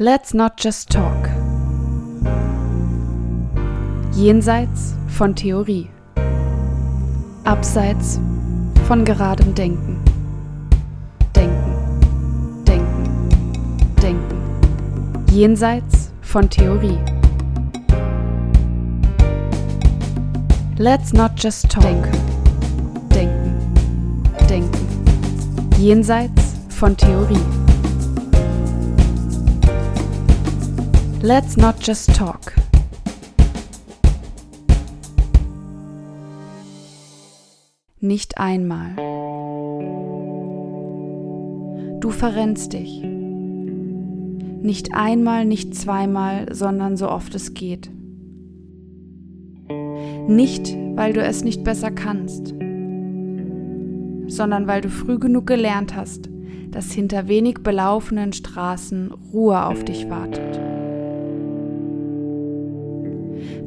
Let's not just talk. Jenseits von Theorie. Abseits von geradem Denken. Denken, denken, denken. Jenseits von Theorie. Let's not just talk. Denken, denken, denken. Jenseits von Theorie. Let's not just talk. Nicht einmal. Du verrennst dich. Nicht einmal, nicht zweimal, sondern so oft es geht. Nicht, weil du es nicht besser kannst, sondern weil du früh genug gelernt hast, dass hinter wenig belaufenen Straßen Ruhe auf dich wartet.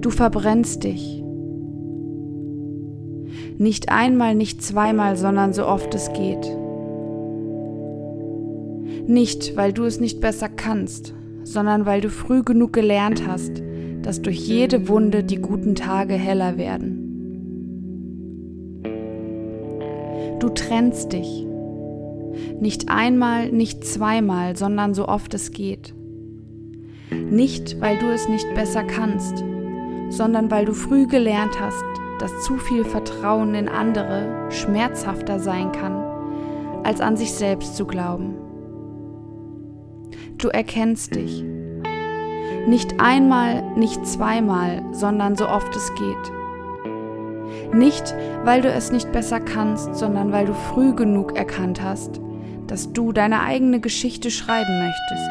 Du verbrennst dich. Nicht einmal, nicht zweimal, sondern so oft es geht. Nicht, weil du es nicht besser kannst, sondern weil du früh genug gelernt hast, dass durch jede Wunde die guten Tage heller werden. Du trennst dich. Nicht einmal, nicht zweimal, sondern so oft es geht. Nicht, weil du es nicht besser kannst, sondern weil du früh gelernt hast, dass zu viel Vertrauen in andere schmerzhafter sein kann, als an sich selbst zu glauben. Du erkennst dich. Nicht einmal, nicht zweimal, sondern so oft es geht. Nicht, weil du es nicht besser kannst, sondern weil du früh genug erkannt hast, dass du deine eigene Geschichte schreiben möchtest.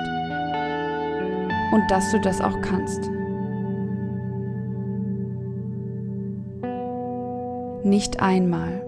Und dass du das auch kannst. Nicht einmal.